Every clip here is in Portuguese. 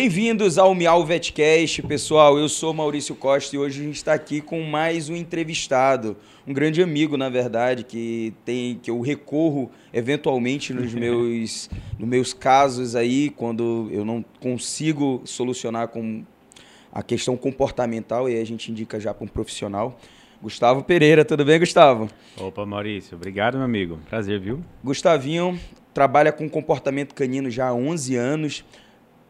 Bem-vindos ao Miau Vetcast, pessoal. Eu sou Maurício Costa e hoje a gente está aqui com mais um entrevistado, um grande amigo, na verdade, que tem que eu recorro eventualmente nos meus, nos meus casos aí quando eu não consigo solucionar com a questão comportamental e a gente indica já para um profissional. Gustavo Pereira, tudo bem, Gustavo? Opa, Maurício, obrigado, meu amigo. Prazer, viu? Gustavinho trabalha com comportamento canino já há 11 anos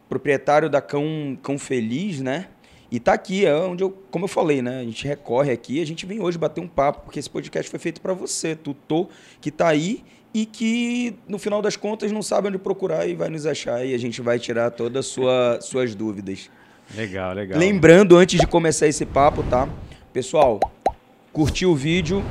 proprietário da Cão, Cão Feliz, né? E tá aqui, é onde eu, como eu falei, né? A gente recorre aqui, a gente vem hoje bater um papo, porque esse podcast foi feito para você, tutor, que tá aí e que no final das contas não sabe onde procurar e vai nos achar e a gente vai tirar todas as sua, suas dúvidas. Legal, legal. Lembrando, antes de começar esse papo, tá? Pessoal, curtiu o vídeo,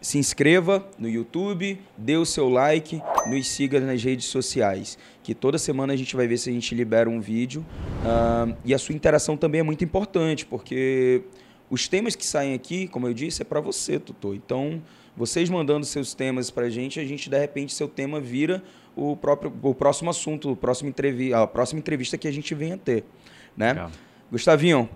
se inscreva no YouTube, dê o seu like, nos siga nas redes sociais. Que toda semana a gente vai ver se a gente libera um vídeo. Uh, e a sua interação também é muito importante, porque os temas que saem aqui, como eu disse, é para você, tutor. Então, vocês mandando seus temas para a gente, a gente, de repente, seu tema vira o, próprio, o próximo assunto, o próximo entrevi a próxima entrevista que a gente venha ter. Né? Legal. Gustavinho,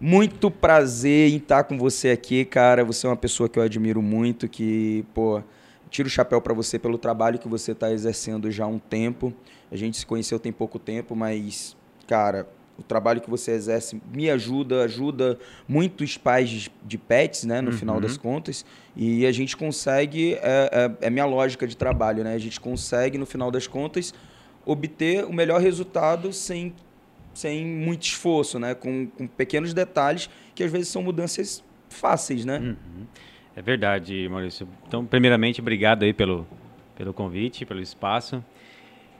muito prazer em estar com você aqui, cara. Você é uma pessoa que eu admiro muito, que, pô, tiro o chapéu para você pelo trabalho que você está exercendo já há um tempo. A gente se conheceu tem pouco tempo, mas, cara, o trabalho que você exerce me ajuda, ajuda muitos pais de pets, né, no uhum. final das contas. E a gente consegue, é, é, é minha lógica de trabalho, né? A gente consegue, no final das contas, obter o melhor resultado sem sem muito esforço, né? Com, com, pequenos detalhes que às vezes são mudanças fáceis, né? Uhum. É verdade, Maurício. Então, primeiramente, obrigado aí pelo, pelo convite, pelo espaço.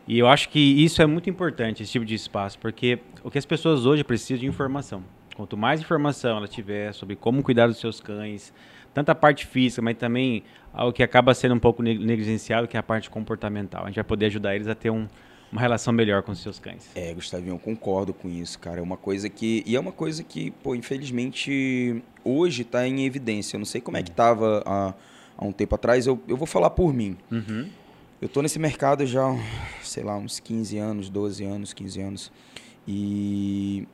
E eu acho que isso é muito importante, esse tipo de espaço, porque o que as pessoas hoje precisam de informação. Quanto mais informação ela tiver sobre como cuidar dos seus cães, tanto a parte física, mas também o que acaba sendo um pouco negligenciado, que é a parte comportamental. A gente vai poder ajudar eles a ter um, uma relação melhor com os seus cães. É, Gustavinho, eu concordo com isso, cara. É uma coisa que. E é uma coisa que, pô, infelizmente, hoje está em evidência. Eu não sei como é que estava há, há um tempo atrás. Eu, eu vou falar por mim. Uhum. Eu tô nesse mercado já, sei lá, uns 15 anos, 12 anos, 15 anos. E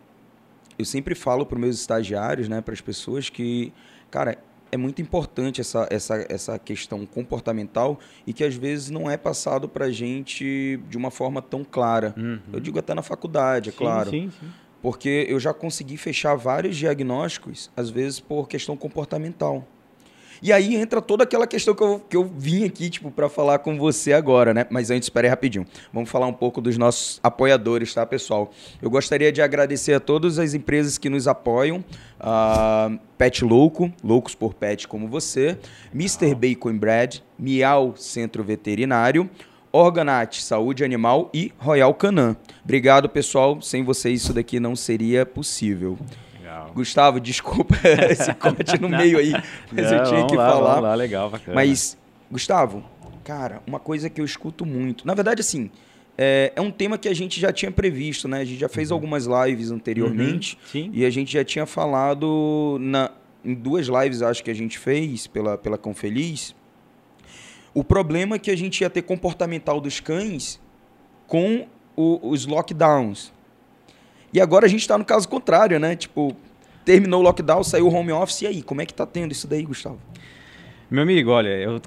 eu sempre falo para meus estagiários, né, para as pessoas que, cara, é muito importante essa, essa, essa questão comportamental e que às vezes não é passado para a gente de uma forma tão clara. Uhum. Eu digo até na faculdade, é sim, claro. Sim, sim. Porque eu já consegui fechar vários diagnósticos, às vezes por questão comportamental. E aí entra toda aquela questão que eu, que eu vim aqui, tipo, para falar com você agora, né? Mas antes, espere rapidinho. Vamos falar um pouco dos nossos apoiadores, tá, pessoal? Eu gostaria de agradecer a todas as empresas que nos apoiam. Uh, Pet Louco, Loucos por Pet como você, Mr. Bacon Bread, Miau Centro Veterinário, Organat Saúde Animal e Royal Canan. Obrigado, pessoal. Sem vocês isso daqui não seria possível. Legal. Gustavo, desculpa esse corte no meio aí, mas não, eu tinha que lá, falar. Vamos lá, legal, bacana. Mas, Gustavo, cara, uma coisa que eu escuto muito. Na verdade, assim, é, é, um tema que a gente já tinha previsto, né? A gente já fez uhum. algumas lives anteriormente uhum. e a gente já tinha falado na, em duas lives, acho que a gente fez pela, pela Cão Feliz. O problema é que a gente ia ter comportamental dos cães com o, os lockdowns. E agora a gente está no caso contrário, né? Tipo, terminou o lockdown, saiu o home office, e aí? Como é que tá tendo isso daí, Gustavo? Meu amigo, olha, eu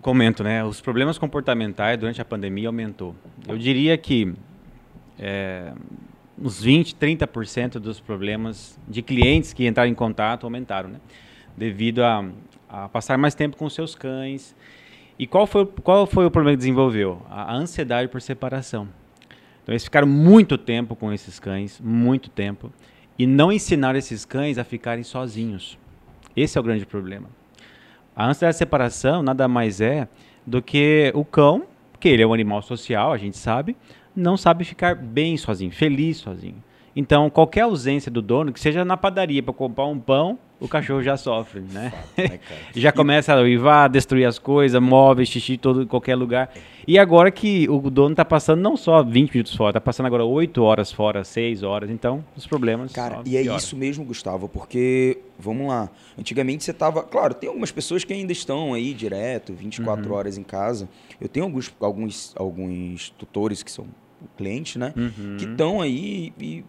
comento, né? Os problemas comportamentais durante a pandemia aumentou. Eu diria que é, uns 20, 30% dos problemas de clientes que entraram em contato aumentaram, né? Devido a, a passar mais tempo com seus cães. E qual foi, qual foi o problema que desenvolveu? A ansiedade por separação. Então eles ficaram muito tempo com esses cães, muito tempo, e não ensinaram esses cães a ficarem sozinhos. Esse é o grande problema. A ansiedade de separação nada mais é do que o cão, que ele é um animal social, a gente sabe, não sabe ficar bem sozinho, feliz sozinho. Então, qualquer ausência do dono, que seja na padaria para comprar um pão, o cachorro já sofre, né? É, já começa a uivar, destruir as coisas, móveis, xixi todo qualquer lugar. E agora que o dono está passando não só 20 minutos fora, está passando agora 8 horas fora, 6 horas, então os problemas Cara, e é isso mesmo, Gustavo, porque vamos lá, antigamente você tava, claro, tem algumas pessoas que ainda estão aí direto, 24 uhum. horas em casa. Eu tenho alguns alguns alguns tutores que são cliente, né? Uhum. Que estão aí e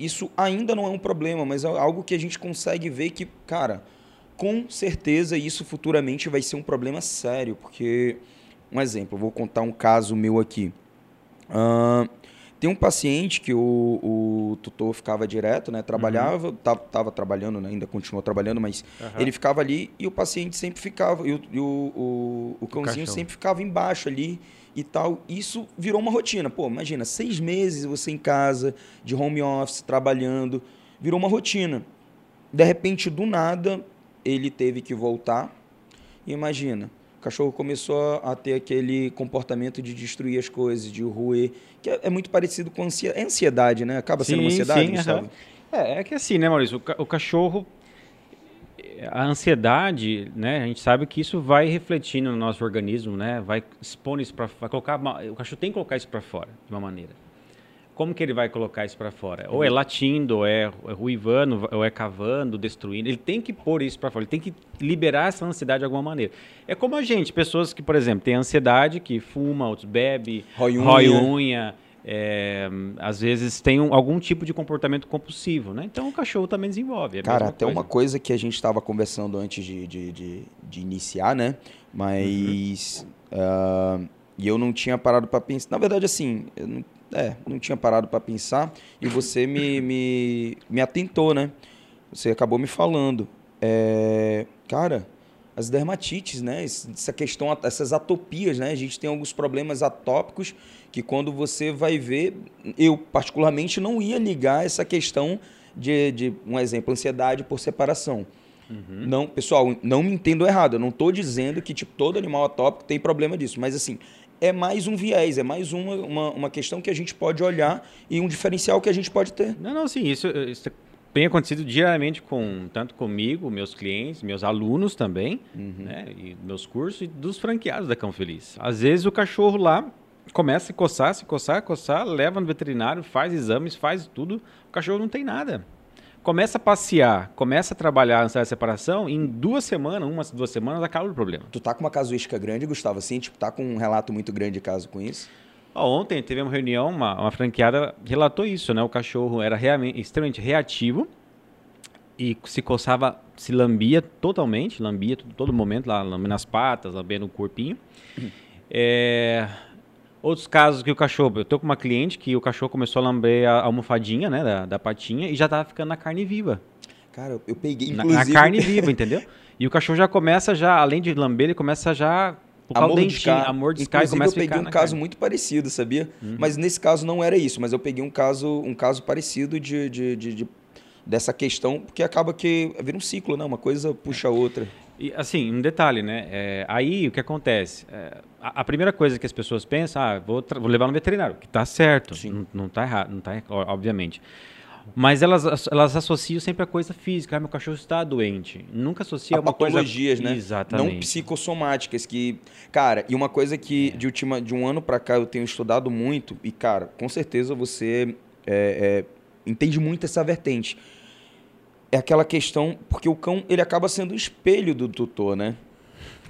isso ainda não é um problema, mas é algo que a gente consegue ver que, cara, com certeza isso futuramente vai ser um problema sério, porque, um exemplo, vou contar um caso meu aqui. Uh, tem um paciente que o, o tutor ficava direto, né? Trabalhava, uhum. tava, tava, trabalhando, né? ainda continuou trabalhando, mas uhum. ele ficava ali e o paciente sempre ficava, e o, e o, o, o cãozinho sempre ficava embaixo ali e tal. Isso virou uma rotina. Pô, imagina, seis meses você em casa, de home office, trabalhando, virou uma rotina. De repente, do nada, ele teve que voltar. E imagina, o cachorro começou a ter aquele comportamento de destruir as coisas, de roer, que é, é muito parecido com ansiedade, é ansiedade, né? Acaba sendo sim, uma ansiedade, sim, Gustavo? Uhum. É, é que assim, né, Maurício? O, ca o cachorro a ansiedade, né? A gente sabe que isso vai refletindo no nosso organismo, né? Vai expor isso para, vai colocar, o cachorro tem que colocar isso para fora de uma maneira. Como que ele vai colocar isso para fora? Ou é latindo, ou é, é ruivando, ou é cavando, destruindo. Ele tem que pôr isso para fora. Ele tem que liberar essa ansiedade de alguma maneira. É como a gente, pessoas que, por exemplo, têm ansiedade, que fuma, outros bebe, rói unha, rói unha é, às vezes tem um, algum tipo de comportamento compulsivo, né? Então o cachorro também desenvolve. É Cara, até coisa. uma coisa que a gente estava conversando antes de, de, de, de, iniciar, né? Mas. Uhum. Uh, e eu não tinha parado para pensar. Na verdade, assim, eu não, é, não tinha parado para pensar e você me, me, me atentou, né? Você acabou me falando. É, cara, as dermatites, né? Essa questão, essas atopias, né? A gente tem alguns problemas atópicos que quando você vai ver, eu particularmente não ia ligar essa questão de, de um exemplo, ansiedade por separação. Uhum. Não, pessoal, não me entendo errado. Eu não estou dizendo que tipo, todo animal atópico tem problema disso, mas assim é mais um viés, é mais uma, uma, uma questão que a gente pode olhar e um diferencial que a gente pode ter. Não, não, sim, isso, isso tem acontecido diariamente com tanto comigo, meus clientes, meus alunos também, uhum. né, e meus cursos e dos franqueados da Cão Feliz. Às vezes o cachorro lá começa a se coçar, se coçar, coçar, leva no veterinário, faz exames, faz tudo, o cachorro não tem nada. Começa a passear, começa a trabalhar a ansiedade de separação, em duas semanas, uma, duas semanas, acaba o problema. Tu tá com uma casuística grande, Gustavo, assim, tipo, tá com um relato muito grande de caso com isso? Ontem teve uma reunião, uma, uma franqueada relatou isso, né? O cachorro era realmente, extremamente reativo e se coçava, se lambia totalmente, lambia todo, todo momento, lá, lambendo as patas, lambendo o corpinho. É, outros casos que o cachorro, eu tô com uma cliente que o cachorro começou a lamber a almofadinha, né, da, da patinha e já tava ficando na carne viva. Cara, eu peguei inclusive... Na, na carne viva, entendeu? E o cachorro já começa já, além de lamber, ele começa já a mordiscar. A mordiscar Inclusive, eu peguei um caso muito parecido, sabia? Uhum. Mas nesse caso não era isso, mas eu peguei um caso, um caso parecido de, de, de, de dessa questão, porque acaba que vira um ciclo, né? Uma coisa puxa a outra. E, assim, um detalhe, né? É, aí o que acontece? É, a, a, primeira coisa que as pessoas pensam, ah, vou, vou levar no veterinário, que está certo, Sim. não, está errado, não está obviamente. Mas elas, elas associam sempre a coisa física. Ah, meu cachorro está doente. Nunca associa a uma patologias, coisa... né? Exatamente. Não psicossomáticas. Que, cara, e uma coisa que é. de, última, de um ano para cá eu tenho estudado muito, e, cara, com certeza você é, é, entende muito essa vertente. É aquela questão, porque o cão ele acaba sendo o espelho do tutor, né?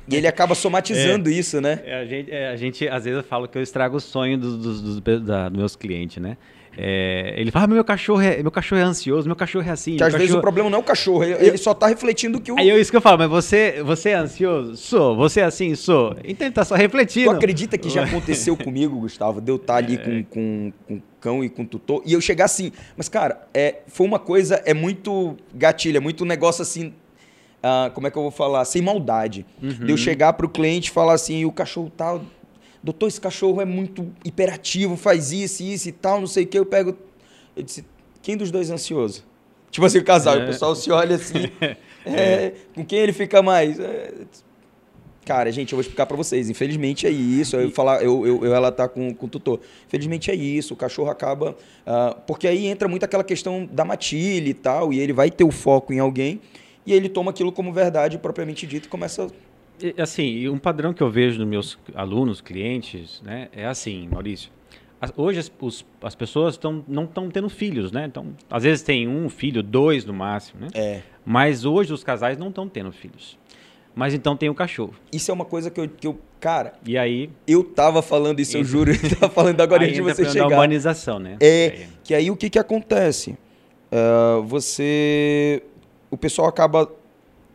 E ele acaba somatizando é, isso, né? É, a, gente, é, a gente, às vezes, eu falo que eu estrago o sonho dos, dos, dos, dos meus clientes, né? É, ele fala, ah, meu cachorro, é, meu cachorro é ansioso, meu cachorro é assim. Que às cachorro... vezes o problema não é o cachorro, ele, só está refletindo que o. Aí é isso que eu falo, mas você, você é ansioso? Sou. Você é assim? Sou. Então ele tá só refletindo. Tu acredita que já aconteceu comigo, Gustavo, de eu estar tá ali com, com, com cão e com tutor, e eu chegar assim. Mas, cara, é, foi uma coisa, é muito gatilha, é muito negócio assim. Uh, como é que eu vou falar? Sem maldade. Uhum. De eu chegar pro cliente e falar assim, o cachorro tá doutor, esse cachorro é muito hiperativo, faz isso, isso e tal, não sei o que. Eu pego. Eu disse, quem dos dois é ansioso? Tipo assim, o casal, é. o pessoal se olha assim. é, com quem ele fica mais? É, cara, gente, eu vou explicar para vocês. Infelizmente é isso. Eu falar, eu, eu, eu ela tá com, com o tutor. Infelizmente é isso. O cachorro acaba. Uh, porque aí entra muito aquela questão da matilha e tal, e ele vai ter o foco em alguém, e ele toma aquilo como verdade propriamente dito e começa assim, um padrão que eu vejo nos meus alunos, clientes, né, é assim, Maurício. Hoje as, os, as pessoas tão, não estão tendo filhos, né? Então, às vezes tem um filho, dois no máximo, né? É. Mas hoje os casais não estão tendo filhos. Mas então tem o cachorro. Isso é uma coisa que eu, que eu cara. E aí. Eu tava falando isso, eu juro. Eu tava falando agora antes de você chegar. Da humanização, né? É. Que aí o que que acontece? Uh, você. O pessoal acaba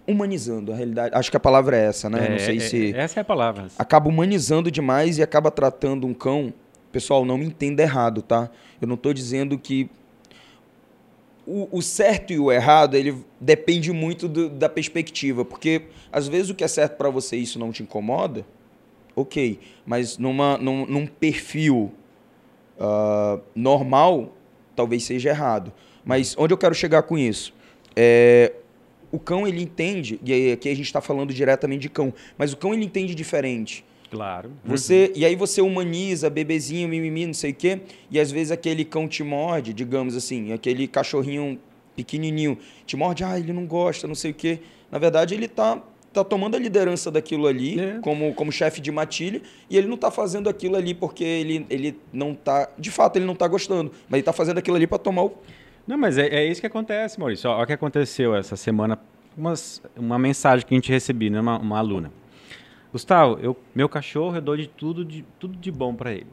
humanizando a realidade. Acho que a palavra é essa, né? É, não sei é, se. Essa é a palavra. Acaba humanizando demais e acaba tratando um cão. Pessoal, não me entenda errado, tá? Eu não estou dizendo que o, o, certo e o errado, ele depende muito do, da perspectiva, porque às vezes o que é certo para você isso não te incomoda, ok, mas numa, num, num perfil uh, normal, talvez seja errado. Mas onde eu quero chegar com isso? É, o cão ele entende, e aqui a gente está falando diretamente de cão, mas o cão ele entende diferente. Claro. Você, uhum. E aí você humaniza, bebezinho, mimimi, não sei o quê, e às vezes aquele cão te morde, digamos assim, aquele cachorrinho pequenininho te morde, ah, ele não gosta, não sei o quê. Na verdade, ele tá tá tomando a liderança daquilo ali é. como, como chefe de matilha e ele não está fazendo aquilo ali porque ele, ele não tá de fato ele não está gostando mas ele está fazendo aquilo ali para tomar o não mas é, é isso que acontece Maurício olha o que aconteceu essa semana umas, uma mensagem que a gente recebeu né uma, uma aluna Gustavo, eu, meu cachorro eu dou de tudo de, tudo de bom para ele.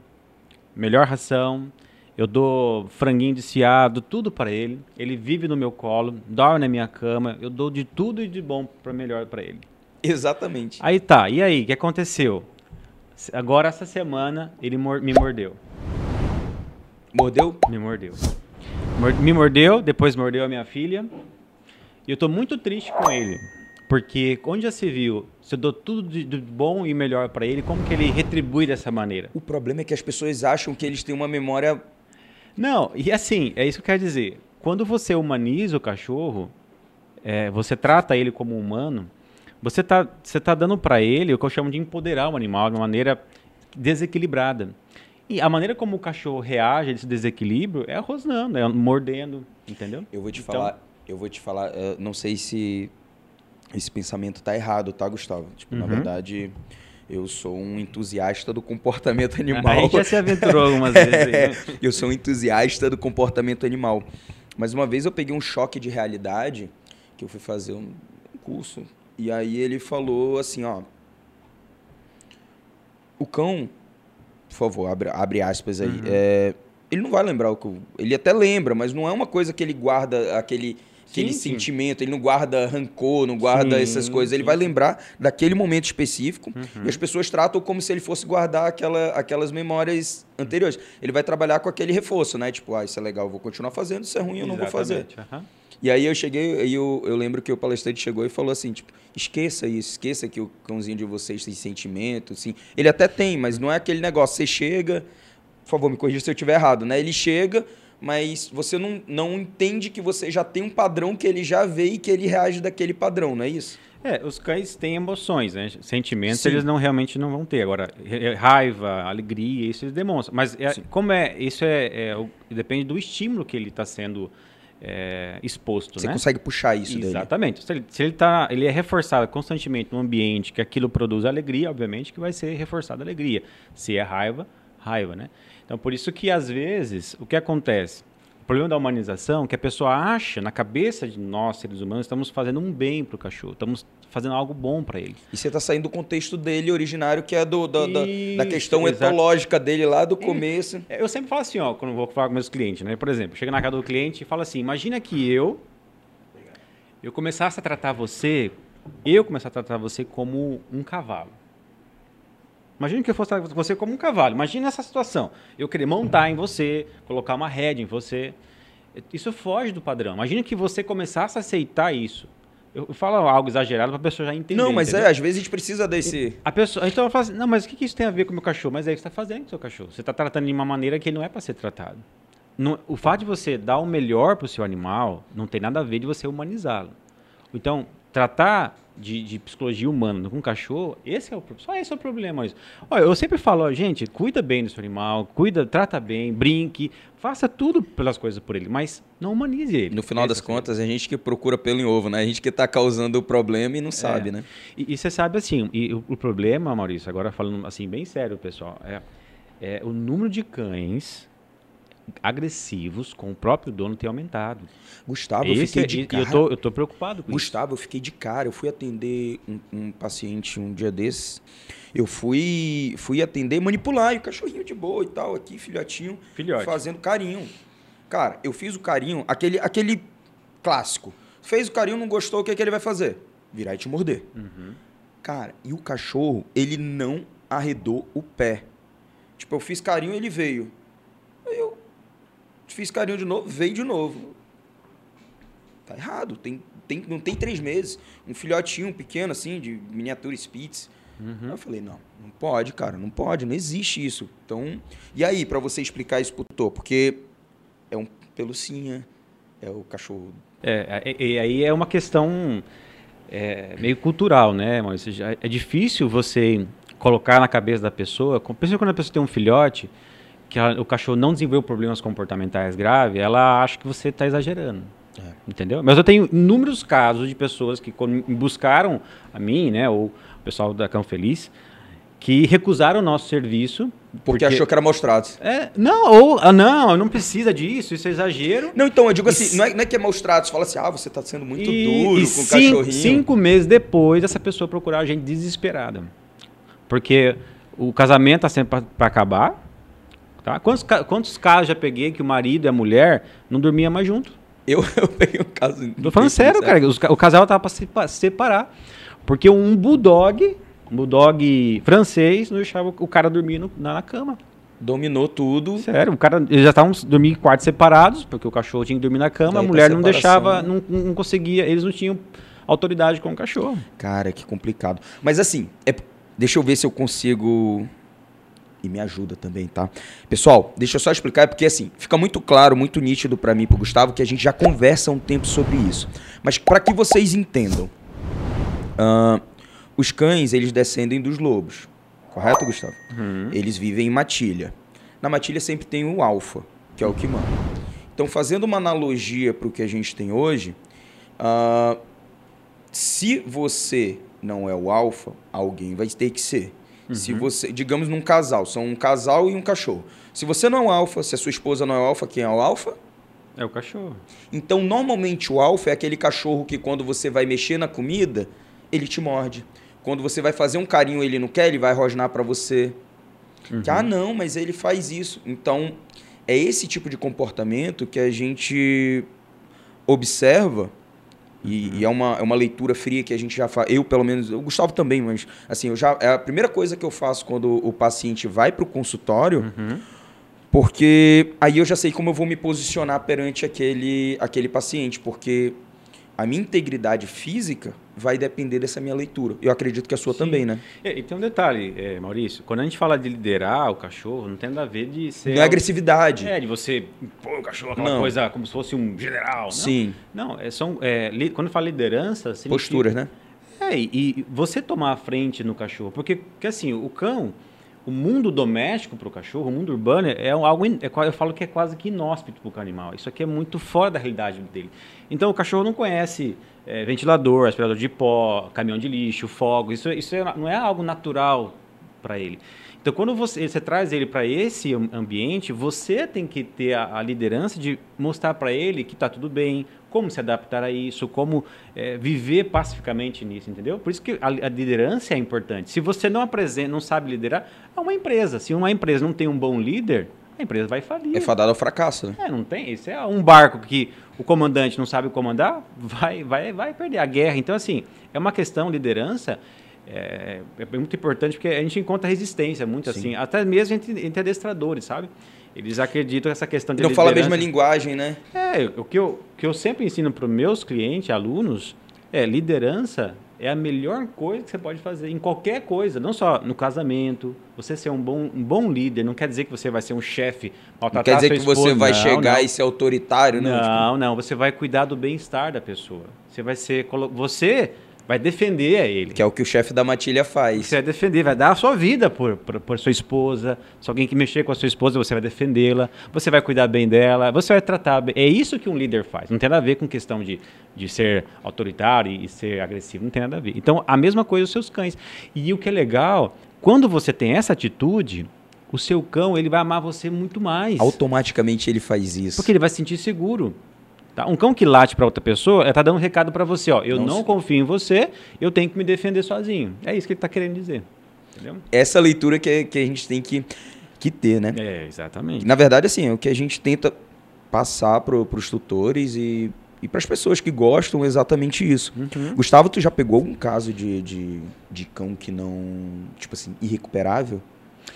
Melhor ração, eu dou franguinho desfiado, tudo para ele. Ele vive no meu colo, dorme na minha cama, eu dou de tudo e de bom para melhor para ele. Exatamente. Aí tá, e aí, o que aconteceu? Agora essa semana ele mor me mordeu. Mordeu? Me mordeu. Me mordeu, depois mordeu a minha filha. E eu tô muito triste com ele. Porque onde já se viu, se eu dou tudo de, de bom e melhor para ele, como que ele retribui dessa maneira? O problema é que as pessoas acham que eles têm uma memória. Não, e assim, é isso que eu quero dizer. Quando você humaniza o cachorro, é, você trata ele como humano, você está você tá dando para ele o que eu chamo de empoderar o animal de uma maneira desequilibrada. E a maneira como o cachorro reage a esse desequilíbrio é rosnando, é mordendo, entendeu? Eu vou te então, falar, eu vou te falar, uh, não sei se esse pensamento tá errado, tá, Gustavo? Tipo, uhum. na verdade, eu sou um entusiasta do comportamento animal. A gente já se aventurou algumas vezes. Aí, né? eu sou um entusiasta do comportamento animal. Mas uma vez eu peguei um choque de realidade, que eu fui fazer um curso, e aí ele falou assim, ó, o cão, por favor, abre, abre aspas aí, uhum. é, ele não vai lembrar o que... Ele até lembra, mas não é uma coisa que ele guarda aquele aquele sim, sentimento, sim. ele não guarda rancor, não guarda sim, essas coisas. Ele vai lembrar daquele momento específico uhum. e as pessoas tratam como se ele fosse guardar aquela, aquelas memórias anteriores. Ele vai trabalhar com aquele reforço, né? Tipo, ah, isso é legal, eu vou continuar fazendo, isso é ruim, eu não vou fazer. Uhum. E aí eu cheguei, aí eu, eu lembro que o palestrante chegou e falou assim, tipo, esqueça isso, esqueça que o cãozinho de vocês tem sentimento, assim. Ele até tem, mas não é aquele negócio, você chega, por favor, me corrija se eu estiver errado, né? Ele chega, mas você não, não entende que você já tem um padrão que ele já vê e que ele reage daquele padrão, não é isso? É, os cães têm emoções, né? Sentimentos Sim. eles não realmente não vão ter. Agora, raiva, alegria, isso eles demonstram. Mas é, como é, isso é, é, depende do estímulo que ele está sendo é, exposto, Você né? consegue puxar isso Exatamente. Dele. Se, ele, se ele, tá, ele é reforçado constantemente no ambiente que aquilo produz alegria, obviamente que vai ser reforçada alegria. Se é raiva, raiva, né? Então, por isso que, às vezes, o que acontece? O problema da humanização é que a pessoa acha, na cabeça de nós, seres humanos, estamos fazendo um bem para o cachorro, estamos fazendo algo bom para ele. E você está saindo do contexto dele originário, que é do, do isso, da, questão exato. etológica dele lá do começo. Eu sempre falo assim, ó, quando vou falar com meus clientes, né? Por exemplo, chega na casa do cliente e fala assim, imagina que eu, eu começasse a tratar você, eu começasse a tratar você como um cavalo. Imagina que eu fosse você como um cavalo. Imagina essa situação. Eu querer montar em você, colocar uma rédea em você. Isso foge do padrão. Imagina que você começasse a aceitar isso. Eu falo algo exagerado para a pessoa já entender. Não, mas entendeu? é, às vezes a gente precisa desse. A pessoa, então eu falo assim, não, mas o que isso tem a ver com o meu cachorro? Mas é o que você está fazendo com o seu cachorro. Você está tratando de uma maneira que não é para ser tratado. Não, o fato de você dar o melhor para o seu animal não tem nada a ver de você humanizá-lo. Então, tratar de, de, psicologia humana com cachorro, esse é o só esse é o problema. Olha, eu sempre falo, ó, gente, cuida bem do seu animal, cuida, trata bem, brinque, faça tudo pelas coisas por ele, mas não humanize ele. No final das é contas, é a gente que procura pelo em ovo, né? A gente que está causando o problema e não sabe, é. né? E, e, você sabe assim, e o, o, problema, Maurício, agora falando assim bem sério, pessoal, é, é o número de cães agressivos com o próprio dono ter aumentado. Gustavo, eu fiquei é- de e cara. eu tô, eu tô preocupado com isso. Gustavo, eu fiquei de cara. Eu fui atender um, um paciente um dia desses. Eu fui, fui atender manipular. E o cachorrinho de boa e tal, aqui, filhotinho. Filhote. Fazendo carinho. Cara, eu fiz o carinho, aquele, aquele clássico. Fez o carinho, não gostou, o que, que ele vai fazer? Virar e te morder. Uhum. Cara, e o cachorro, ele não arredou o pé. Tipo, eu fiz carinho, ele veio. Fiz carinho de novo, veio de novo. Tá errado, tem, tem, não tem três meses. Um filhotinho pequeno, assim, de miniatura Spitz. Aí eu falei, não, não pode, cara, não pode, não existe isso. Então, e aí, pra você explicar isso pro Tô? Porque é um pelucinha, é o cachorro É, e, e aí é uma questão é, meio cultural, né, Maurício? É difícil você colocar na cabeça da pessoa, principalmente quando a pessoa tem um filhote, que a- o cachorro não desenvolveu problemas comportamentais graves, ela acha que você está exagerando. É. Entendeu? Mas eu tenho inúmeros casos de pessoas que buscaram a mim, né, ou o pessoal da Cão Feliz, que recusaram o nosso serviço. Porque, achou que era mostrado. É, não, ou, ah, não, não precisa disso, isso é exagero. Não, então, eu digo assim, não é, não é que é maus tratos, fala assim, ah, você tá sendo muito E- duro e com o cachorrinho. Cinco meses depois, essa pessoa procurar a gente desesperada. Porque o casamento está sempre para acabar. Tá? Quantos, quantos casos já peguei que o marido e a mulher não dormiam mais junto? Eu, eu peguei um caso... Tô falando sério, cara. os o casal tava para se pa- separar. Porque um bulldog, um bulldog francês, não deixava o cara dormir no- na, na cama. Dominou tudo. Sério, o cara, eles já estavam dormindo em quartos separados, porque o cachorro tinha que dormir na cama, Daí a mulher não deixava, não, não conseguia, eles não tinham autoridade com o cachorro. Cara, que complicado. Mas assim, é- deixa eu ver se eu consigo. E me ajuda também, tá? Pessoal, deixa eu só explicar, porque assim, fica muito claro, muito nítido pra mim e pro Gustavo, que a gente já conversa há um tempo sobre isso. Mas pra que vocês entendam, ah, os cães, eles descendem dos lobos. Correto, Gustavo? Eles vivem em matilha. Na matilha sempre tem o alfa, que é o que manda. Então, fazendo uma analogia para o que a gente tem hoje, ah, se você não é o alfa, alguém vai ter que ser. Se você, digamos num casal, são um casal e um cachorro. Se você não é o alfa, se a sua esposa não é o alfa, quem é o alfa? É o cachorro. Então, normalmente o alfa é aquele cachorro que quando você vai mexer na comida, ele te morde. Quando você vai fazer um carinho, ele não quer, ele vai rosnar para você. Que, ah, não, mas ele faz isso. Então, é esse tipo de comportamento que a gente observa e, e é, uma, é uma leitura fria que a gente já faz. Eu, pelo menos, o Gustavo também, mas assim, eu já, é a primeira coisa que eu faço quando o paciente vai para o consultório, porque aí eu já sei como eu vou me posicionar perante aquele, aquele paciente, porque a minha integridade física vai depender dessa minha leitura. Eu acredito que a sua Sim. também, né? E, e tem um detalhe, é, Maurício, quando a gente fala de liderar o cachorro, não tem nada a ver de ser... Não é agressividade. É, de você pôr o cachorro, aquela Não. coisa como se fosse um general. Não. Sim, Não, é, são, é, li- quando fala liderança... posturas, né? É, e, e você tomar a frente no cachorro, porque, porque assim, o cão, o mundo doméstico para o cachorro, o mundo urbano, é algo, é, eu falo que é quase que inóspito para o animal. Isso aqui é muito fora da realidade dele. Então, o cachorro não conhece é, ventilador, aspirador de pó, caminhão de lixo, fogo. Isso, isso é- não é algo natural para ele. Então, quando você, você traz ele para esse am- ambiente, você tem que ter a, a liderança de mostrar para ele que está tudo bem, como se adaptar a isso, como é, viver pacificamente nisso, entendeu? Por isso que a, a liderança é importante. Se você não apresenta, não sabe liderar, é uma empresa. Se uma empresa não tem um bom líder, a empresa vai falir. É fadado ao fracasso, né? É, não tem. Isso é um barco que o comandante não sabe comandar, vai, vai, vai perder a guerra. Então, assim, é uma questão, liderança, é, é muito importante porque a gente encontra resistência, muito Sim. assim, até mesmo entre, entre adestradores, sabe? Eles acreditam que essa questão de Não fala a mesma linguagem, né? É, o que eu, que eu sempre ensino para os meus clientes, alunos, é liderança é a melhor coisa que você pode fazer em qualquer coisa, não só no casamento. Você ser um bom, um bom líder não quer dizer que você vai ser um chefe, Não quer dizer que sua você esposa. vai Não, chegar não. e ser autoritário, não. tipo, Não, não, você vai cuidar do bem-estar da pessoa. Você vai ser, você vai defender a ele. que é o que o chefe da matilha faz. Você vai defender, vai dar a sua vida por, por, por sua esposa. Se alguém que mexer com a sua esposa, você vai defendê-la. Você vai cuidar bem dela. Você vai tratar bem. É isso que um líder faz. Não tem nada a ver com questão de, de ser autoritário e ser agressivo. Não tem nada a ver. Então, a mesma coisa os seus cães. E o que é legal, quando você tem essa atitude, o seu cão ele vai amar você muito mais. Automaticamente ele faz isso. Porque ele vai se sentir seguro. Tá? Um cão que late para outra pessoa está dando um recado para você. Ó, eu não, não confio em você, eu tenho que me defender sozinho. É isso que ele está querendo dizer. Entendeu? Essa leitura que, que a gente tem que, que ter, né? É, exatamente. Na verdade, assim, é o que a gente tenta passar para os tutores e, e para as pessoas que gostam exatamente isso. Uhum. Gustavo, tu já pegou algum caso de, de, de cão que não, tipo assim, irrecuperável?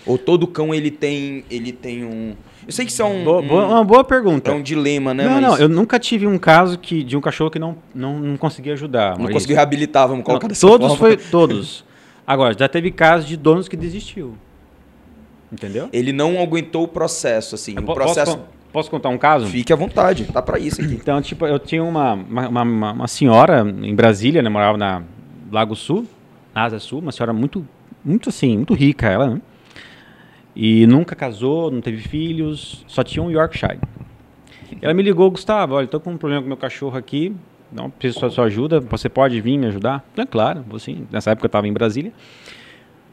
Ou todo cão ele tem, ele tem um. Eu sei que isso é um, boa, um uma boa pergunta. É um dilema, né? Não, Mas... não, eu nunca tive um caso que de um cachorro que não, não, não conseguia ajudar. Não conseguiu reabilitar, vamos colocar não, Todos forma. foi todos. Agora já teve casos de donos que desistiu. Entendeu? Ele não aguentou o processo, assim. Eu o processo. Posso, posso, contar um caso? Fique à vontade, tá para isso aqui. Então, tipo, eu tinha uma, uma, uma, uma senhora em Brasília, né, morava na Lago Sul, Asa Sul, uma senhora muito, muito assim, muito rica, ela, né? E nunca casou, não teve filhos, só tinha um Yorkshire. Ela me ligou, Gustavo, olha, estou com um problema com meu cachorro aqui, não preciso da sua ajuda, você pode vir me ajudar? É claro, vou sim. Nessa época eu estava em Brasília.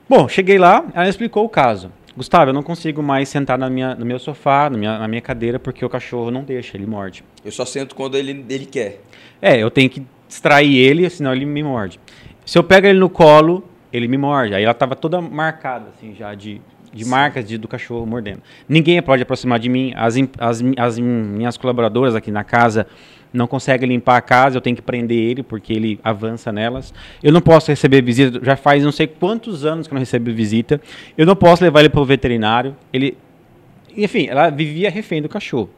Bom, cheguei lá, ela explicou o caso. Gustavo, eu não consigo mais sentar na minha, no meu sofá, na minha, na minha cadeira, porque o cachorro não deixa, ele morde. Eu só sento quando ele, ele quer. É, eu tenho que distrair ele, senão ele me morde. Se eu pego ele no colo, ele me morde. Aí ela estava toda marcada, assim, já de de marcas de, do cachorro mordendo. Ninguém pode aproximar de mim. As, as, as minhas colaboradoras aqui na casa não conseguem limpar a casa, eu tenho que prender ele porque ele avança nelas. Eu não posso receber visita, já faz não sei quantos anos que eu não recebo visita. Eu não posso levar ele para o veterinário. Ele, enfim, ela vivia refém do cachorro.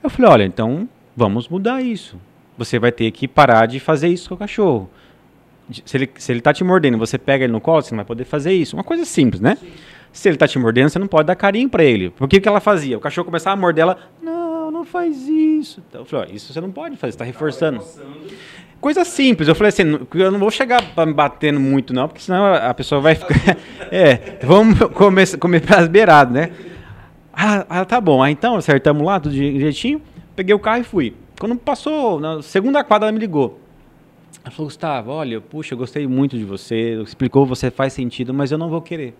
Eu falei, olha, então vamos mudar isso. Você vai ter que parar de fazer isso com o cachorro. Se ele, se ele tá te mordendo, você pega ele no colo, você não vai poder fazer isso. Uma coisa simples, né? Sim. Se ele tá te mordendo, você não pode dar carinho para ele. Porque o que ela fazia? O cachorro começava a morder ela, não, não faz isso. Então, eu falei, ó, isso você não pode fazer, você tá reforçando. Coisa simples. Eu falei assim, eu não vou chegar batendo muito não, porque senão a pessoa vai ficar... é, vamos comer, comer pelas beiradas, né? Ah, ah, tá bom. Ah, então, acertamos lá, tudo direitinho. Peguei o carro e fui. Quando passou, na segunda quadra ela me ligou. Ela falou, Gustavo, olha, puxa, eu gostei muito de você, explicou, você faz sentido, mas eu não vou querer.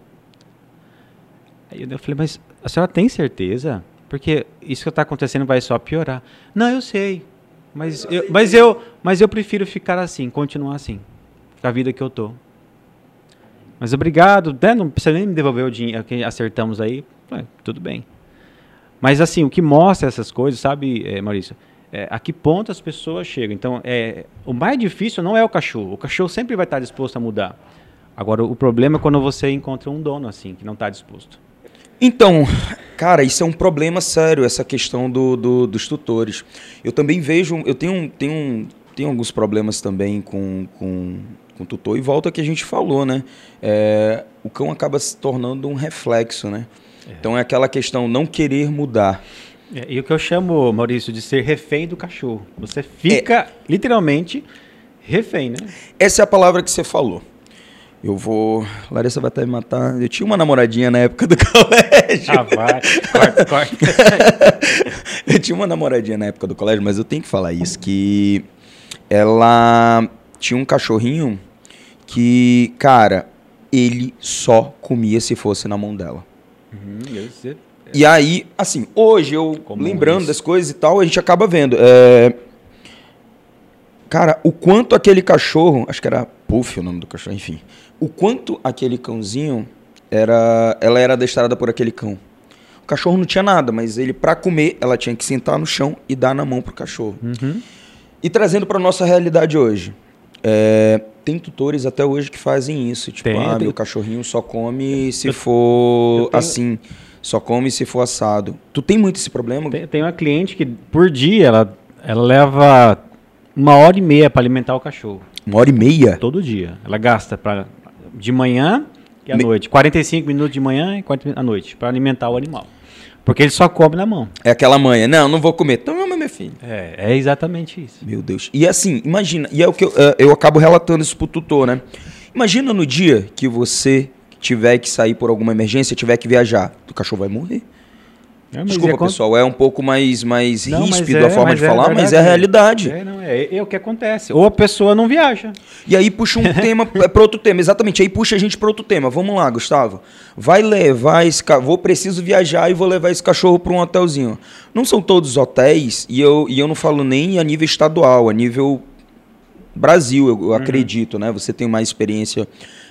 Aí eu falei, mas a senhora tem certeza? Porque isso que está acontecendo vai só piorar. Não, eu sei. Mas eu, mas eu, mas eu prefiro ficar assim, continuar assim. Com a vida que eu tô. Mas obrigado, né? não precisa nem me devolver o dinheiro que acertamos aí. tudo bem. Mas assim, o que mostra essas coisas, sabe, é, Maurício? É, a que ponto as pessoas chegam. Então, é, o mais difícil não é o cachorro. O cachorro sempre vai estar disposto a mudar. Agora, o problema é quando você encontra um dono assim, que não está disposto. Então, cara, isso é um problema sério, essa questão do, do, dos tutores. Eu também vejo, eu tenho, tenho, tenho alguns problemas também com, com, com tutor, e volta ao que a gente falou, né? É, o cão acaba se tornando um reflexo, né? É. Então é aquela questão não querer mudar. É, e o que eu chamo, Maurício, de ser refém do cachorro. Você fica é. literalmente refém, né? Essa é a palavra que você falou. Eu vou. Larissa vai até me matar. Eu tinha uma namoradinha na época do colégio. Ah, vai. Corta, corta. eu tinha uma namoradinha na época do colégio, mas eu tenho que falar isso: que ela tinha um cachorrinho que, cara, ele só comia se fosse na mão dela. Uhum, e aí, assim, hoje eu, Como lembrando isso? das coisas e tal, a gente acaba vendo. É... Cara, o quanto aquele cachorro, acho que era Puff o nome do cachorro, enfim o quanto aquele cãozinho era, ela era adestrada por aquele cão. O cachorro não tinha nada, mas ele para comer ela tinha que sentar no chão e dar na mão pro cachorro. Uhum. E trazendo para nossa realidade hoje, é, tem tutores até hoje que fazem isso, tipo, tem, ah, meu cachorrinho só come se eu, for eu tenho... assim, só come se for assado. Tu tem muito esse problema? Tem, tem uma cliente que por dia ela, ela leva uma hora e meia para alimentar o cachorro. Uma hora e meia? Todo dia. Ela gasta para de manhã e à Me... noite. 45 minutos de manhã e 40 minutos à noite para alimentar o animal. Porque ele só come na mão. É aquela manha. Não, não vou comer. Toma, meu filho. É, é exatamente isso. Meu Deus. E assim, imagina, e é o que eu, é, eu acabo relatando isso pro tutor, né? Imagina no dia que você tiver que sair por alguma emergência, tiver que viajar, o cachorro vai morrer. É, Desculpa, é pessoal, é um pouco mais, mais não, ríspido é, a forma de é falar, mas é a realidade. É, não, é, é, o que acontece. Ou a pessoa não viaja. E aí puxa um tema para outro tema, exatamente. Aí puxa a gente para outro tema. Vamos lá, Gustavo. Vai levar esse vou preciso viajar e vou levar esse cachorro para um hotelzinho. Não são todos hotéis e eu, e eu não falo nem a nível estadual, a nível Brasil, eu, eu uhum. acredito, né? Você tem mais experiência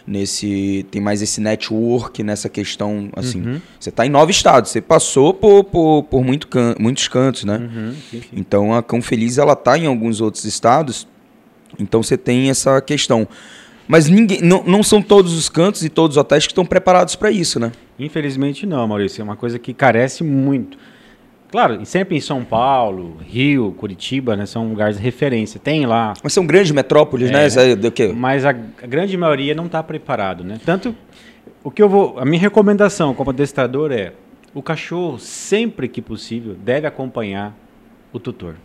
nesse tem mais esse network nessa questão assim. Uhum. você está em nove estados você passou por, por, por muito can, muitos cantos né? Uhum, então a Cão Feliz ela está em alguns outros estados então você tem essa questão. Mas ninguém não, não são todos os cantos e todos os hotéis que estão preparados para isso né? Infelizmente não Maurício. É uma coisa que carece muito Claro, sempre em São Paulo, Rio, Curitiba, né, são lugares de referência. Tem lá. Mas são grandes metrópoles, né? é, né? Do? Mas a, a, grande maioria não está preparado, né? Tanto o que eu vou, a minha recomendação como adestrador é o cachorro sempre que possível deve acompanhar o tutor.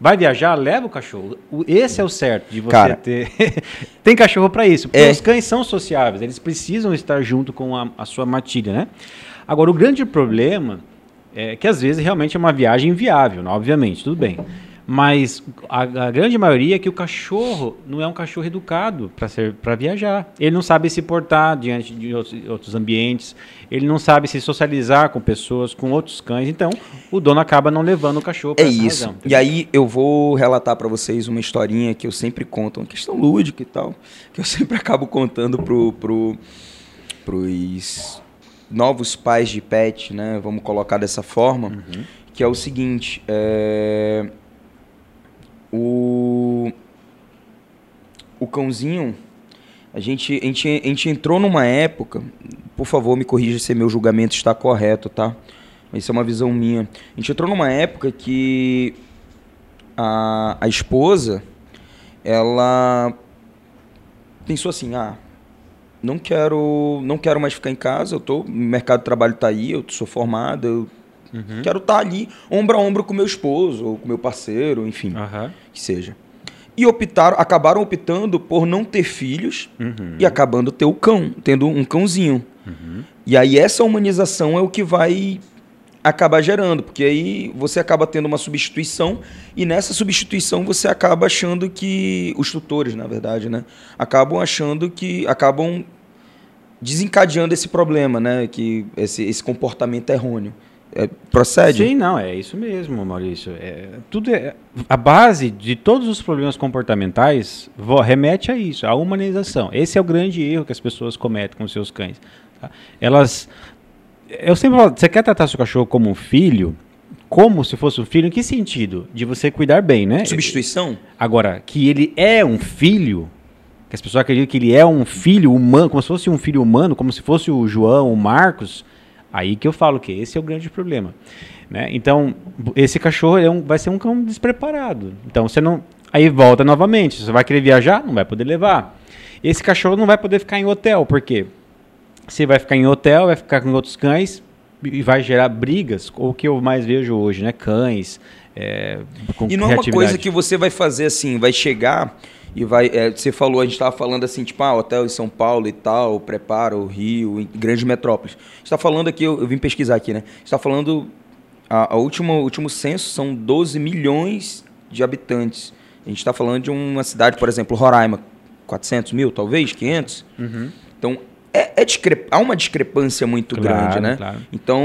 Vai viajar, leva o cachorro. Esse é o certo de você Cara, ter. Tem cachorro para isso. Porque é. os cães são sociáveis, eles precisam estar junto com a, a sua matilha, né? Agora, o grande problema é, que às vezes realmente é uma viagem inviável, né? obviamente, tudo bem. Mas a, a, grande maioria é que o cachorro não é um cachorro educado para viajar. Ele não sabe se portar diante de outros, outros, ambientes, ele não sabe se socializar com pessoas, com outros cães. Então, o dono acaba não levando o cachorro para É isso. Razão, e aí eu vou relatar para vocês uma historinha que eu sempre conto, uma questão lúdica e tal, que eu sempre acabo contando pro pro pros novos pais de pet, né? Vamos colocar dessa forma, uhum. que é o seguinte, é... o o cãozinho, a gente, a gente, a gente entrou numa época, por favor, me corrija se meu julgamento está correto, tá? Isso é uma visão minha. A gente entrou numa época que a, a esposa, ela pensou assim, ah, não quero não quero mais ficar em casa, eu tô, o mercado de trabalho está aí, eu sou formado, eu uhum. quero estar tá ali ombro a ombro com meu esposo ou com meu parceiro, enfim, uhum. que seja. E optaram, acabaram optando por não ter filhos uhum. e acabando ter o cão, tendo um cãozinho. Uhum. E aí essa humanização é o que vai acabar gerando, porque aí você acaba tendo uma substituição e nessa substituição você acaba achando que os tutores, na verdade, né, acabam achando que acabam desencadeando esse problema, né, que esse, esse comportamento errôneo. É, procede? Sim, não, é isso mesmo, Maurício. É, tudo é, a base de todos os problemas comportamentais remete a isso, a humanização. Esse é o grande erro que as pessoas cometem com seus cães. Tá? Elas eu sempre falo, você quer tratar seu cachorro como um filho, como se fosse um filho, em que sentido? De você cuidar bem, né? Substituição? Agora, que ele é um filho, que as pessoas acreditam que ele é um filho humano, como se fosse um filho humano, como se fosse o João, o Marcos, aí que eu falo que esse é o grande problema. Né? Então, esse cachorro é um, vai ser um cão despreparado. Então, você não. Aí volta novamente. Você vai querer viajar? Não vai poder levar. Esse cachorro não vai poder ficar em hotel, por quê? Você vai ficar em hotel, vai ficar com outros cães e vai gerar brigas, ou o que eu mais vejo hoje, né? Cães. É, e não é uma coisa que você vai fazer assim, vai chegar e vai. É, você falou, a gente estava falando assim, tipo, ah, hotel em São Paulo e tal, prepara o Rio, grandes metrópoles. A gente está falando aqui, eu, eu, vim pesquisar aqui, né? A gente está falando. A, a última, o último censo são 12 milhões de habitantes. A gente está falando de uma cidade, por exemplo, Roraima, 400 mil, talvez, 500. Uhum. Então, é, é discrep... há uma discrepância muito claro, grande, né? Claro. Então,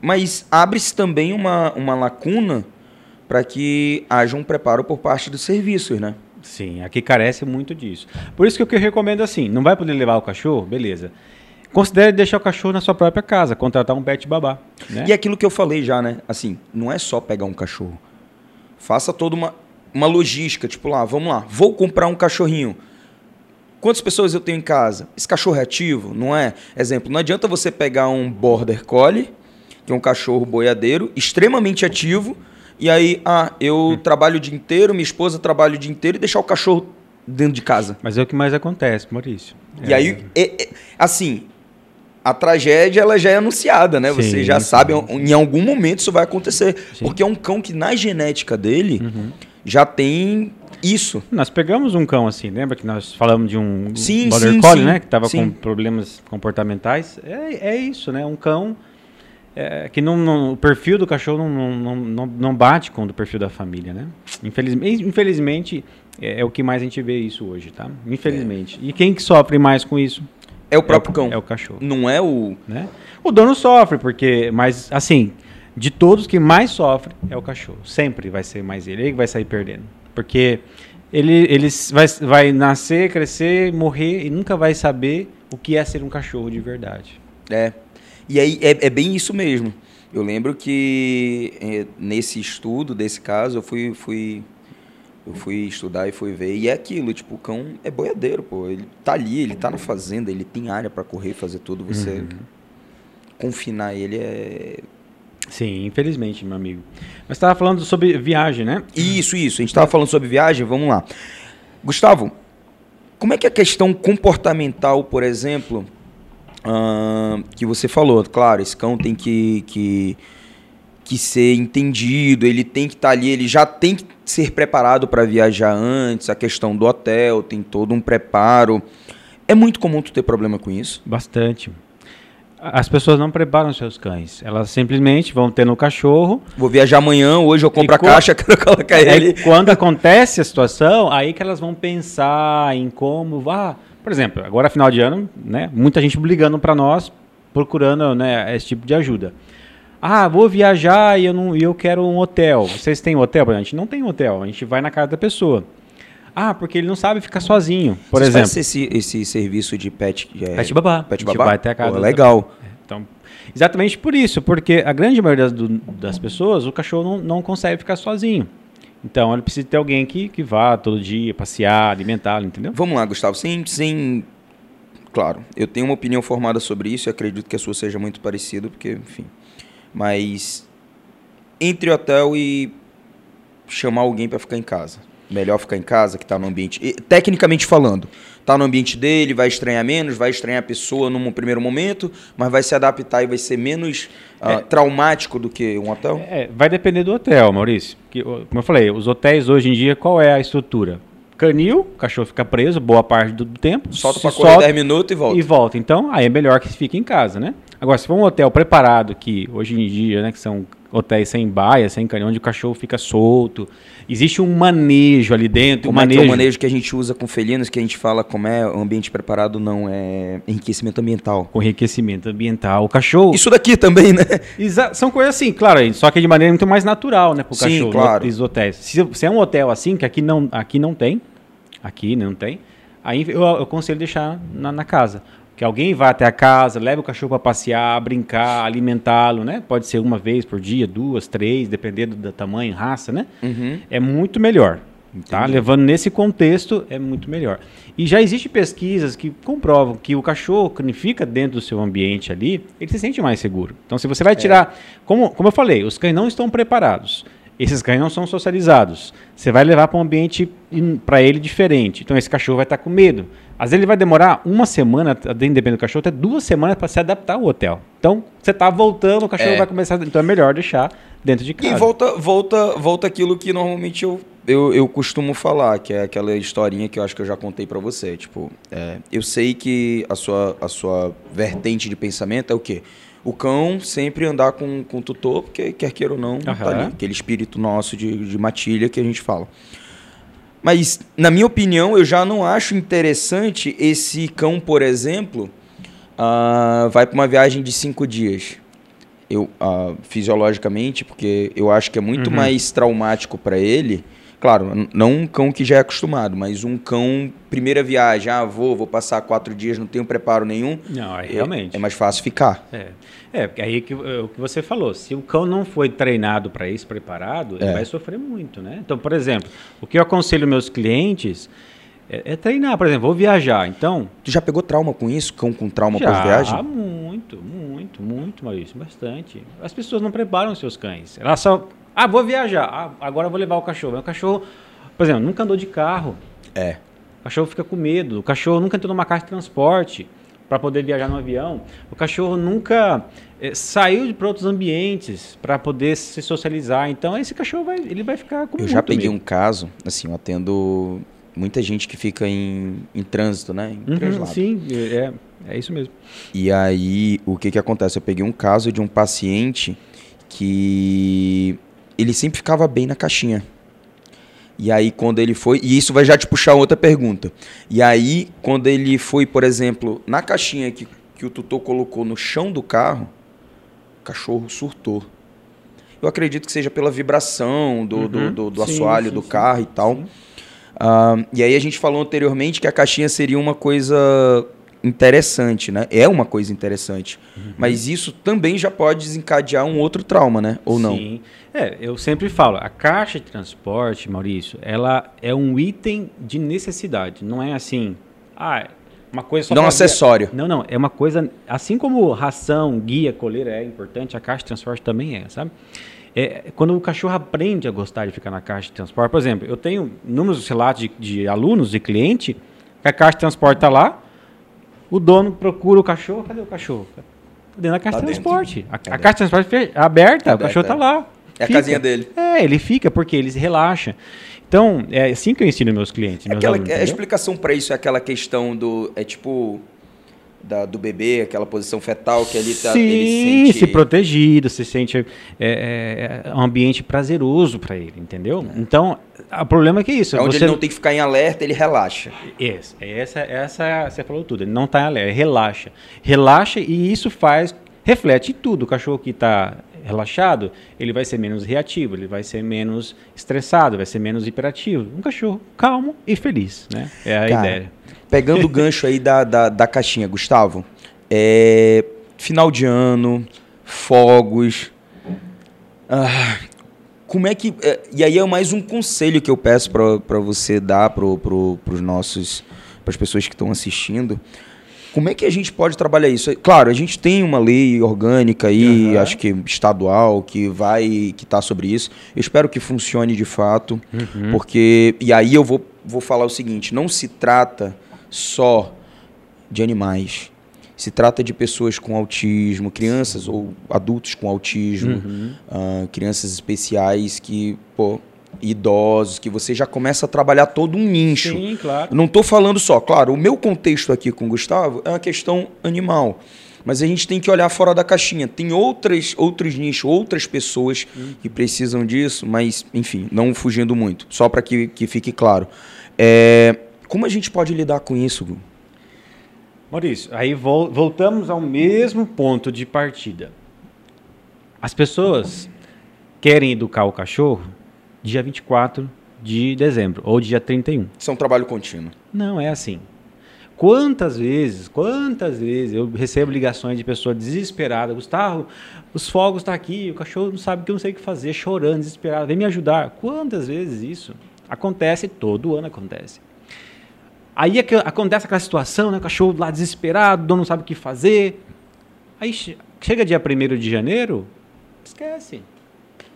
mas abre-se também uma, uma lacuna para que haja um preparo por parte dos serviços, né? Sim, aqui carece muito disso. Por isso que o que eu recomendo assim, não vai poder levar o cachorro, beleza. Considere deixar o cachorro na sua própria casa, contratar um pet babá. Né? E aquilo que eu falei já, né? Assim, não é só pegar um cachorro. Faça toda uma, uma logística, tipo lá, vamos lá, vou comprar um cachorrinho. Quantas pessoas eu tenho em casa? Esse cachorro é ativo, não é? Exemplo, não adianta você pegar um Border Collie, que é um cachorro boiadeiro, extremamente ativo, e aí, ah, eu hum. trabalho o dia inteiro, minha esposa trabalha o dia inteiro e deixar o cachorro dentro de casa. Mas é o que mais acontece, Maurício. E é... aí, é, é, assim, a tragédia ela já é anunciada, né? Sim, você já sabe, em algum momento isso vai acontecer. Sim. Porque é um cão que na genética dele uhum. já tem isso. Nós pegamos um cão assim, lembra que nós falamos de um sim, Border sim, Collie, né? Que estava com problemas comportamentais. É, é isso, né? Um cão é, que não, não, o perfil do cachorro não, não, não, não bate com o do perfil da família, né? Infelizmente, infelizmente é, é, o que mais a gente vê isso hoje, tá? Infelizmente. É. E quem que sofre mais com isso? É o próprio é o, cão. É o cachorro. Não é o... Né? O dono sofre, porque... Mas, assim, de todos que mais sofre é o cachorro. Sempre vai ser mais ele. Ele que vai sair perdendo. Porque ele, ele vai, vai nascer, crescer, morrer e nunca vai saber o que é ser um cachorro de verdade. É. E aí é, é bem isso mesmo. Eu lembro que é, nesse estudo desse caso eu fui, fui eu fui estudar e fui ver e é aquilo, tipo, o cão é boiadeiro, pô, ele tá ali, ele tá na fazenda, ele tem área para correr, fazer tudo, você uhum. confinar ele é Sim, infelizmente, meu amigo. Mas estava falando sobre viagem, né? Isso, isso. A gente estava falando sobre viagem, vamos lá. Gustavo, como é que é a questão comportamental, por exemplo, uh, que você falou, claro, esse cão tem que, que, que ser entendido, ele tem que estar tá ali, ele já tem que ser preparado para viajar antes, a questão do hotel, tem todo um preparo. É muito comum tu ter problema com isso? Bastante. As pessoas não preparam seus cães. Elas simplesmente vão ter no cachorro. Vou viajar amanhã, hoje eu compro a caixa, quero colocar ele. quando acontece a situação, aí que elas vão pensar em como. vá. por exemplo, agora final de ano, né? Muita gente ligando para nós, procurando né, esse tipo de ajuda. Ah, vou viajar e eu, não, eu quero um hotel. Vocês têm hotel? A gente não tem hotel, a gente vai na casa da pessoa. Ah, porque ele não sabe ficar sozinho, por Vocês exemplo. esse, esse serviço de pet... É, pet babá. Pet babá? vai até a casa. Pô, legal. É, então, exatamente por isso, porque a grande maioria das, das pessoas, o cachorro não, não consegue ficar sozinho. Então, ele precisa ter alguém que, que vá todo dia passear, alimentá-lo, entendeu? Vamos lá, Gustavo, sem, sem... Claro, eu tenho uma opinião formada sobre isso e acredito que a sua seja muito parecida, porque, enfim... Mas entre hotel e chamar alguém para ficar em casa melhor ficar em casa, que está no ambiente. E, tecnicamente falando, está no ambiente dele, vai estranhar menos, vai estranhar a pessoa num primeiro momento, mas vai se adaptar e vai ser menos uh, é, traumático do que um hotel? É, vai depender do hotel, Maurício. Que, como eu falei, os hotéis hoje em dia, qual é a estrutura? Canil, o cachorro fica preso boa parte do tempo. Solta para correr 10 minutos e volta. E volta. Então, aí é melhor que fique em casa, né? Agora, se for um hotel preparado, que hoje em dia, né, que são hotéis sem baia, sem canil, onde o cachorro fica solto, existe um manejo ali dentro. Como um manejo... É, é o manejo que a gente usa com felinos, que a gente fala como é o ambiente preparado, não é enriquecimento ambiental. Com enriquecimento ambiental. O cachorro. Isso daqui também, né? Exa são coisas assim, claro, só que de maneira muito mais natural, né, para o cachorro. Claro. Nos hotéis. Se, se, é um hotel assim, que aqui não, aqui não tem, aqui não tem, aí eu, eu aconselho deixar na, na casa que alguém vá até a casa, leve o cachorro para passear, brincar, alimentá-lo, né? Pode ser uma vez por dia, duas, três, dependendo do tamanho, raça, né? Uhum. É muito melhor. Tá? Levando nesse contexto, é muito melhor. E já existem pesquisas que comprovam que o cachorro, que fica dentro do seu ambiente ali, ele se sente mais seguro. Então, se você vai é. tirar. É. Como, como eu falei, os cães não estão preparados. Esses cães não são socializados. Você vai levar para um ambiente para ele diferente. Então, esse cachorro vai estar com medo. Às vezes ele vai demorar uma semana, dependendo do cachorro, até duas semanas para se adaptar ao hotel. Então, você está voltando, o cachorro é. vai começar. Então é melhor deixar dentro de casa. E volta, volta, volta aquilo que normalmente eu, eu, eu costumo falar, que é aquela historinha que eu acho que eu já contei para você. Tipo, é, eu sei que a sua, a sua vertente de pensamento é o quê? O cão sempre andar com, com o tutor, porque quer queira ou não, uhum. tá ali. Aquele espírito nosso de, de matilha que a gente fala. Mas, na minha opinião, eu já não acho interessante esse cão, por exemplo, uh, vai para uma viagem de cinco dias. Eu, uh, fisiologicamente, porque eu acho que é muito uhum. mais traumático para ele. Claro, não um cão que já é acostumado, mas um cão, primeira viagem, ah, vou, vou passar quatro dias, não tenho preparo nenhum. Não, é, realmente. É, é mais fácil ficar. É. É, porque aí que, é o que você falou, se o cão não foi treinado para isso, preparado, é. ele vai sofrer muito, né? Então, por exemplo, o que eu aconselho meus clientes é, é, treinar, por exemplo, vou viajar, então... Tu já pegou trauma com isso? Cão com trauma pós-viagem? Ah, muito, muito, muito, Maurício, bastante. As pessoas não preparam seus cães. Elas só... Ah, vou viajar, ah, agora vou levar o cachorro. O cachorro, por exemplo, nunca andou de carro. É. O cachorro fica com medo. O cachorro nunca entrou numa caixa de transporte para poder viajar no avião. O cachorro nunca é, saiu para outros ambientes para poder se socializar. Então esse cachorro vai, ele vai ficar com Eu já peguei medo. um caso, assim, eu atendo muita gente que fica em, em trânsito, né? Em uhum, sim, é, É isso mesmo. E aí, o que que acontece? Eu peguei um caso de um paciente que ele sempre ficava bem na caixinha. E aí, quando ele foi. E isso vai já te puxar outra pergunta. E aí, quando ele foi, por exemplo, na caixinha que, que o tutor colocou no chão do carro, o cachorro surtou. Eu acredito que seja pela vibração do, do, Uhum. do, do Sim, assoalho sim, do sim. carro e tal. Ah, e aí a gente falou anteriormente que a caixinha seria uma coisa interessante, né? É uma coisa interessante. Uhum. Mas isso também já pode desencadear um outro trauma, né? Ou não? Sim. É, eu sempre falo, a caixa de transporte, Maurício, ela é um item de necessidade. Não é assim, ah, uma coisa só Não pra acessório. Não, não, é uma coisa, assim como ração, guia, coleira é importante, a caixa de transporte também é, sabe? É, quando o cachorro aprende a gostar de ficar na caixa de transporte, por exemplo, eu tenho números relatos de, de alunos, de cliente, que a caixa de transporte está lá, o dono procura o cachorro, cadê o cachorro? Tá dentro da caixa Tá de transporte. A, a caixa de transporte fe- aberta, o Aberta, cachorro está é. lá. É a Fica. casinha dele. É, ele fica porque ele se relaxa. Então, é assim que eu ensino meus clientes, meus Aquela, alunos. a explicação para isso é aquela questão do. É tipo. Da, do bebê, aquela posição fetal que ali tá. Sim, ele sente... se protegido, se sente é, é, é um ambiente prazeroso para ele, entendeu? Então, o problema é que é isso. É onde você ele não tem que ficar em alerta, ele relaxa. Essa, essa, essa, você falou tudo. Ele não está em alerta, relaxa. Relaxa e isso faz, reflete em tudo. O cachorro que está relaxado, ele vai ser menos reativo, ele vai ser menos estressado, vai ser menos hiperativo. Um cachorro calmo e feliz, né? É a Cara, ideia. Pegando o gancho aí da, da, da caixinha, Gustavo. É, final de ano, fogos. Ah, como é que. é, e aí é mais um conselho que eu peço para você dar para pro, os nossos. para as pessoas que estão assistindo. Como é que a gente pode trabalhar isso? Claro, a gente tem uma lei orgânica aí, Aham. acho que estadual, que vai, que tá sobre isso. Eu espero que funcione de fato, Uhum. porque e aí eu vou, vou falar o seguinte: não se trata só de animais. Se trata de pessoas com autismo, crianças ou adultos com autismo, Uhum. ah, crianças especiais que, pô, idosos, que você já começa a trabalhar todo um nicho. Sim, claro. Não estou falando só, claro, o meu contexto aqui com o Gustavo é uma questão animal. Mas a gente tem que olhar fora da caixinha. Tem outras, outros nichos, outras pessoas que precisam disso, mas, enfim, não fugindo muito. Só para que, que fique claro. É, como a gente pode lidar com isso, Gu? Maurício, aí vol- voltamos ao mesmo ponto de partida. As pessoas querem educar o cachorro dia 24 de dezembro ou dia 31. Isso é um trabalho contínuo. Não é assim. Quantas vezes, quantas vezes eu recebo ligações de pessoa desesperada, Gustavo, os fogos estão aqui, o cachorro não sabe que eu não sei o que fazer, chorando, desesperado, vem me ajudar. Quantas vezes isso? Acontece, todo ano acontece. Aí é que acontece aquela situação, né? O cachorro lá desesperado, o dono não sabe o que fazer. Aí che- chega dia 1 de janeiro, esquece.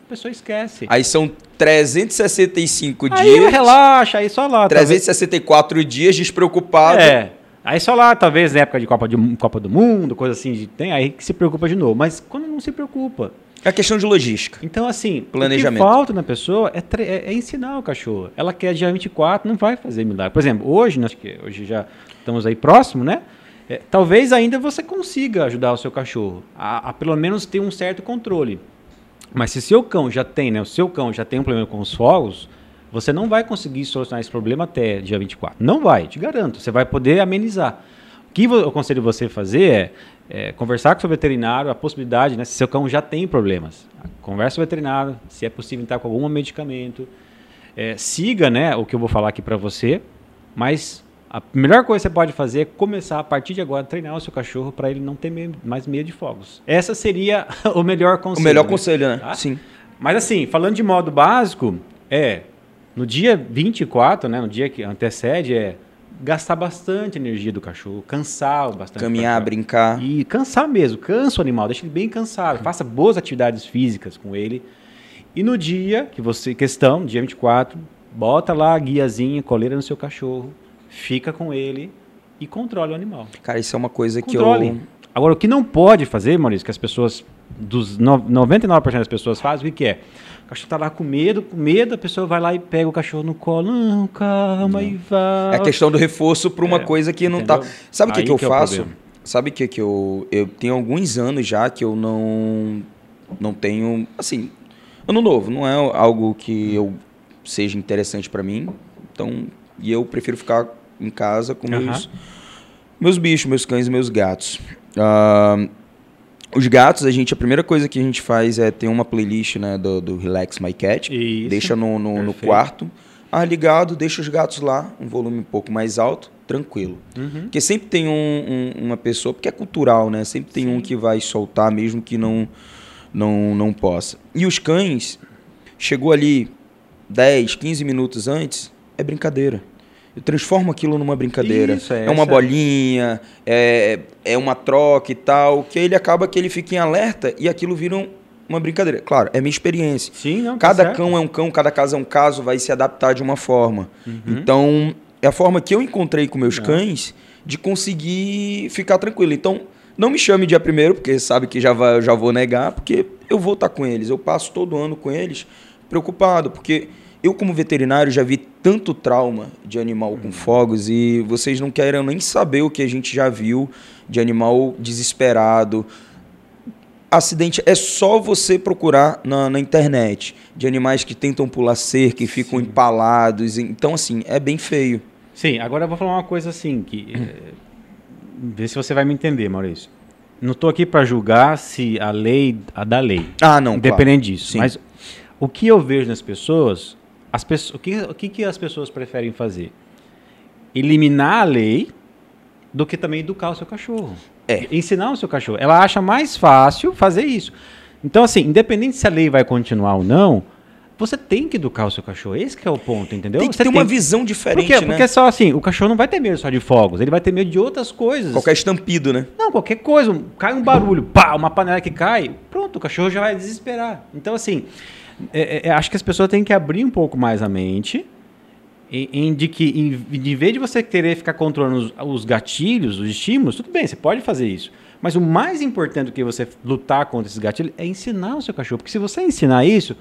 A pessoa esquece. Aí são 365 Aí dias, relaxa, aí só lá. talvez- 364 dias despreocupado. É. Aí só lá, talvez na época de Copa, de Copa do Mundo, coisa assim, de- tem aí que se preocupa de novo. Mas quando não se preocupa. É questão de logística. Então, assim, Planejamento. o que falta na pessoa é, é- é ensinar o cachorro. Ela quer dia 24, não vai fazer milagre. Por exemplo, hoje, nós que hoje já estamos aí próximo, né? É, talvez ainda você consiga ajudar o seu cachorro a, a pelo menos ter um certo controle. Mas se seu cão já tem, né? O seu cão já tem um problema com os fogos, você não vai conseguir solucionar esse problema até dia 24. Não vai, te garanto. Você vai poder amenizar. O que eu aconselho você fazer é, é, conversar com o seu veterinário, a possibilidade, né? Se seu cão já tem problemas. Conversa com o veterinário, se é possível entrar com algum medicamento. É, siga, né, o que eu vou falar aqui para você, mas a melhor coisa que você pode fazer é começar a partir de agora a treinar o seu cachorro para ele não ter mais medo de fogos. Essa seria o melhor O conselho. melhor né? conselho, né? Tá? Sim. Mas assim, falando de modo básico, é no dia 24, né, no dia que antecede, é gastar bastante energia do cachorro, cansar bastante. o Caminhar, brincar. E cansar mesmo, cansa o animal, deixa ele bem cansado, faça boas atividades físicas com ele. E no dia que você, questão, dia 24, bota lá a guiazinha, coleira no seu cachorro, fica com ele e controle o animal. Cara, isso é uma coisa que eu. Agora, o que não pode fazer, Maurício, que as pessoas, dos no- 99% das pessoas fazem, o que, que é? O cachorro tá lá com medo, com medo, a pessoa vai lá e pega o cachorro no colo. Não, calma, e vai. É a questão do reforço para uma É, coisa que não entendeu? tá. Sabe o que, que eu que é faço? sabe o que que eu eu tenho alguns anos já que eu não não tenho assim ano novo não é algo que eu seja interessante para mim então e eu prefiro ficar em casa com Aham. meus meus bichos meus cães e meus gatos Ah, os gatos a gente a primeira coisa que a gente faz é ter uma playlist né do, do Relax My Cat Isso. deixa no, no, no quarto ar ligado deixa os gatos lá um volume um pouco mais alto tranquilo Uhum. porque sempre tem um, um- uma pessoa, porque é cultural, né? Sempre tem um que vai soltar, mesmo que não, não, não possa. E os cães, chegou ali 10, 15 minutos antes, é brincadeira. Eu transformo aquilo numa brincadeira. Isso, é é uma bolinha, é, é uma troca e tal, que ele acaba que ele fica em alerta e aquilo vira um- uma brincadeira. Claro, é minha experiência. Sim, não, tá Cada certo. cão é um cão, cada caso é um caso, vai se adaptar de uma forma. Uhum. Então, é a forma que eu encontrei com meus cães de conseguir ficar tranquilo. Então, não me chame dia primeiro, porque sabe que já, vai, já vou negar, porque eu vou estar com eles. Eu passo todo ano com eles preocupado, porque eu, como veterinário, já vi tanto trauma de animal Uhum. com fogos e vocês não querem nem saber o que a gente já viu de animal desesperado, acidente é só você procurar na, na internet de animais que tentam pular cerca e ficam empalados. Então, assim, é bem feio. Sim, agora eu vou falar uma coisa assim, que. eh, vê se você vai me entender, Maurício. Não estou aqui para julgar se a lei. a da lei. Ah, não, Independente disso. Sim. Mas o que eu vejo nas pessoas. As pessoas o, que, o que, que as pessoas preferem fazer? Eliminar a lei do que também educar o seu cachorro. É. Ensinar o seu cachorro. Ela acha mais fácil fazer isso. Então, assim, independente se a lei vai continuar ou não, você tem que educar o seu cachorro. Esse que é o ponto, entendeu? Tem que Você ter uma visão diferente, Por quê? né? Porque é só assim, o cachorro não vai ter medo só de fogos, ele vai ter medo de outras coisas. Qualquer estampido, né? Não, qualquer coisa, cai um barulho, pá, uma panela que cai, pronto, o cachorro já vai desesperar. Então, assim, é- é- acho que as pessoas têm que abrir um pouco mais a mente, em, em de que, em, de vez de você querer ficar controlando os, os gatilhos, os estímulos, tudo bem, você pode fazer isso. Mas o mais importante do que você lutar contra esses gatilhos é ensinar o seu cachorro. Porque se você ensinar isso,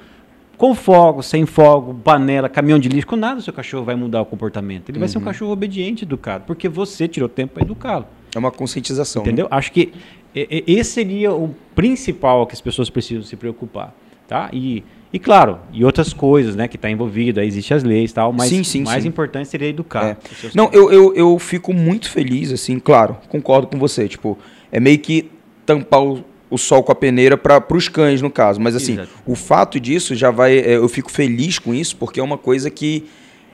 com fogo, sem fogo, panela, caminhão de lixo, com nada o seu cachorro vai mudar o comportamento. Ele vai ser um cachorro obediente, educado, porque você tirou tempo para educá-lo. É uma conscientização. né? Entendeu? Acho que esse seria o principal que as pessoas precisam se preocupar, tá? E, e claro, e outras coisas, né, que está envolvido, aí existem as leis e tal, mas Sim, sim, o mais sim. importante seria educar. É. Não, eu, eu, eu fico muito feliz, assim, claro, concordo com você. Tipo, é meio que tampar o, o sol com a peneira para os cães, no caso. Mas, assim, Exato. o fato disso já vai. é, Eu fico feliz com isso, porque é uma coisa que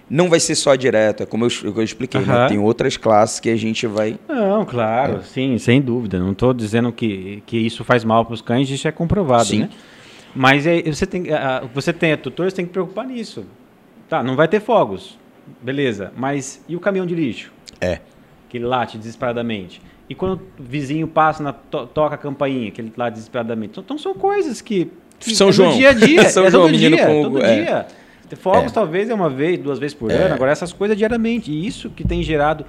não vai ser só direto. É como eu, eu expliquei, né? Tem outras classes que a gente vai. Não, claro, É. sim, sem dúvida. Não estou dizendo que, que isso faz mal para os cães, isso é comprovado, Sim. né? Mas é, você tem, a, você tem a tutor, você tem que preocupar nisso. Tá, não vai ter fogos, beleza. Mas e o caminhão de lixo? É. Que ele late desesperadamente. E quando o vizinho passa, na, to- toca a campainha, que ele late desesperadamente. Então são coisas que, que São é João. do dia a dia. São é João, todo menino dia, com- todo é. dia. Ter Fogos É. talvez é uma vez, duas vezes por ano. Agora essas coisas diariamente. E isso que tem gerado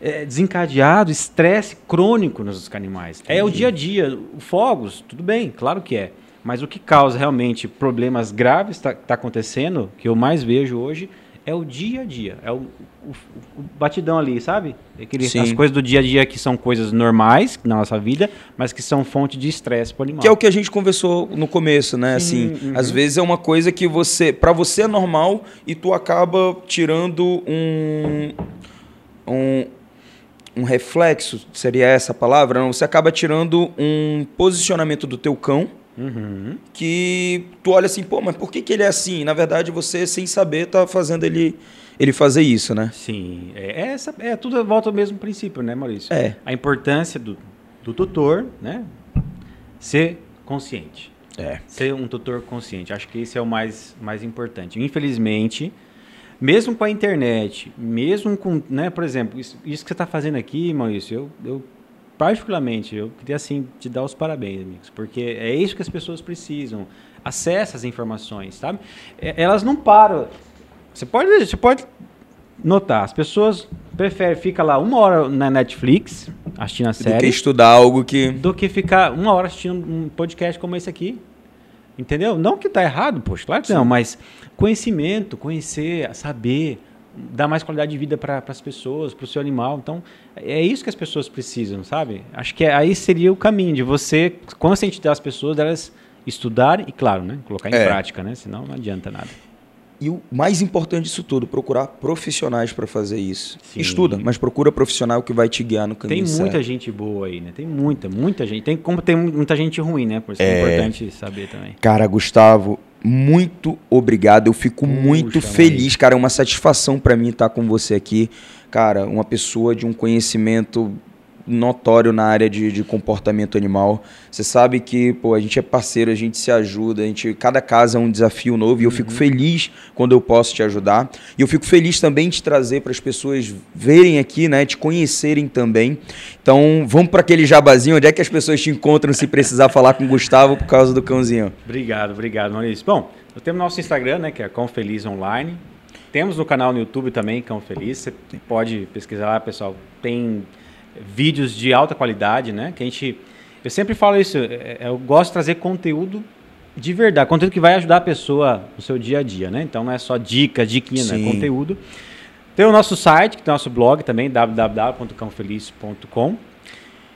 é, desencadeado estresse crônico nos animais. É o dia a dia. Fogos, tudo bem, claro que é. Mas o que causa realmente problemas graves está tá acontecendo, que eu mais vejo hoje, é o dia a dia. É o, o- o batidão ali, sabe? Aquele, Sim. as coisas do dia a dia que são coisas normais na nossa vida, mas que são fonte de estresse para o animal. Que é o que a gente conversou no começo, né? Sim, assim, uhum. às vezes é uma coisa que você, para você é normal e tu acaba tirando um um, um reflexo, seria essa a palavra? Não, você acaba tirando um posicionamento do teu cão Uhum. que tu olha assim, pô, mas por que, que ele é assim? Na verdade, você sem saber tá fazendo ele ele fazer isso, né? Sim, é, é essa, é tudo volta ao mesmo princípio, né, Maurício? É. A importância do, do tutor, né? Ser consciente. É. Ser um tutor consciente. Acho que esse é o mais, mais importante. Infelizmente, mesmo com a internet, mesmo com, né, por exemplo, isso, isso que você está fazendo aqui, Maurício, eu, eu particularmente, eu queria assim te dar os parabéns, amigos, porque é isso que as pessoas precisam. Acesse as informações, sabe? É, Elas não param. Você pode, você pode notar, as pessoas preferem ficar lá uma hora na Netflix assistindo a Do que série estudar algo que do que ficar uma hora assistindo um podcast como esse aqui. Entendeu? Não que tá errado, poxa, claro que não, mas conhecimento, conhecer, saber dar mais qualidade de vida para as pessoas, para o seu animal. Então, é isso que as pessoas precisam, sabe? Acho que aí seria o caminho de você conscientizar as pessoas delas estudarem e, claro, né, colocar em é. prática, né? Senão não adianta nada. E o mais importante disso tudo, procurar profissionais para fazer isso. Sim. Estuda, mas procura profissional que vai te guiar no caminho Tem muita certo. gente boa aí, né? Tem muita, muita gente. Tem como tem muita gente ruim, né? Por isso é, é importante saber também. Cara, Gustavo, muito obrigado. Eu fico Puxa, muito feliz, cara. É uma satisfação para mim estar com você aqui. Cara, uma pessoa de um conhecimento notório na área de, de, comportamento animal. Você sabe que pô, a gente é parceiro, a gente se ajuda, a gente, cada caso é um desafio novo e eu fico uhum. feliz quando eu posso te ajudar. E eu fico feliz também de trazer para as pessoas verem aqui, né, te conhecerem também. Então, vamos para aquele jabazinho, onde é que as pessoas te encontram se precisar falar com o Gustavo por causa do cãozinho? Obrigado, obrigado, Maurício. Bom, eu tenho nosso Instagram, né, que é Cão Feliz Online. Temos no canal no YouTube também, Cão Feliz. Você pode pesquisar lá, pessoal. Tem vídeos de alta qualidade, né? Que a gente, eu sempre falo isso, é, é, eu gosto de trazer conteúdo de verdade, conteúdo que vai ajudar a pessoa no seu dia a dia, né? Então não é só dica, diquinha, né? Conteúdo. Tem o nosso site, que tem o nosso blog também, www.cãofeliz.com.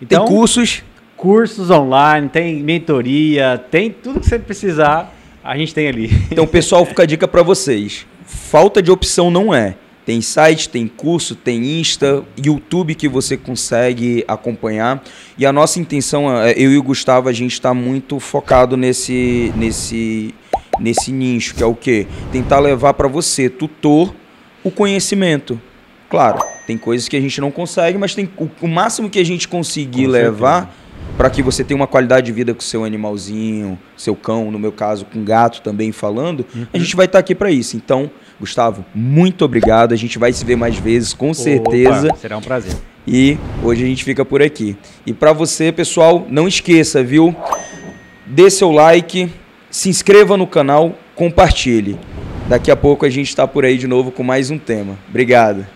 Então, tem cursos? Cursos online, tem mentoria, tem tudo que você precisar, a gente tem ali. Então, pessoal, fica a dica para vocês. Falta de opção não é. Tem site, tem curso, tem Insta, YouTube que você consegue acompanhar. E a nossa intenção, é, eu e o Gustavo, a gente está muito focado nesse, nesse, nesse nicho, que é o quê? Tentar levar para você, tutor, o conhecimento. Claro, tem coisas que a gente não consegue, mas tem o, o máximo que a gente conseguir com levar para que você tenha uma qualidade de vida com seu animalzinho, seu cão, no meu caso, com gato também falando, uhum. a gente vai estar tá aqui para isso. Então, Gustavo, muito obrigado. A gente vai se ver mais vezes, com certeza. Opa, será um prazer. E hoje a gente fica por aqui. E para você, pessoal, não esqueça, viu? Dê seu like, se inscreva no canal, compartilhe. Daqui a pouco a gente está por aí de novo com mais um tema. Obrigado.